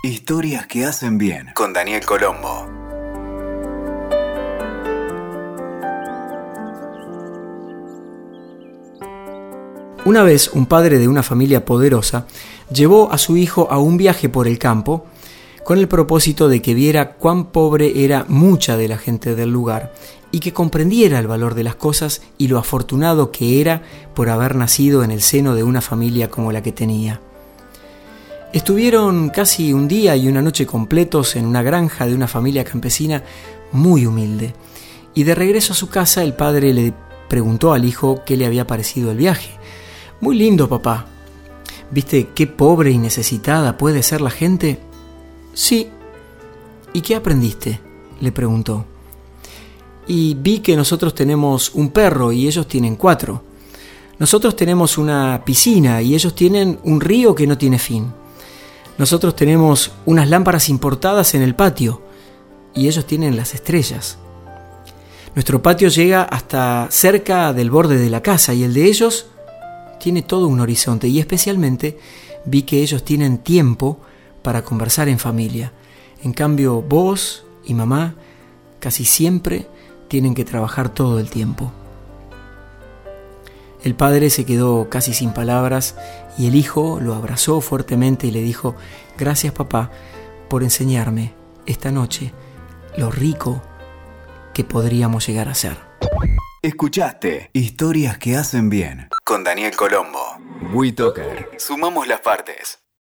Historias que hacen bien con Daniel Colombo. Una vez un padre de una familia poderosa llevó a su hijo a un viaje por el campo con el propósito de que viera cuán pobre era mucha de la gente del lugar y que comprendiera el valor de las cosas y lo afortunado que era por haber nacido en el seno de una familia como la que tenía. Estuvieron casi un día y una noche completos en una granja de una familia campesina muy humilde, y de regreso a su casa el padre le preguntó al hijo qué le había parecido el viaje. Muy lindo, papá. ¿Viste qué pobre y necesitada puede ser la gente? Sí. ¿Y qué aprendiste? le preguntó. Y vi que nosotros tenemos un perro y ellos tienen cuatro. Nosotros tenemos una piscina y ellos tienen un río que no tiene fin. Nosotros tenemos unas lámparas importadas en el patio y ellos tienen las estrellas. Nuestro patio llega hasta cerca del borde de la casa y el de ellos tiene todo un horizonte y especialmente vi que ellos tienen tiempo para conversar en familia. En cambio, vos y mamá casi siempre tienen que trabajar todo el tiempo. El padre se quedó casi sin palabras y el hijo lo abrazó fuertemente y le dijo, gracias papá por enseñarme esta noche lo rico que podríamos llegar a ser. Escuchaste Historias que hacen bien con Daniel Colombo. WeToker. Sumamos las partes.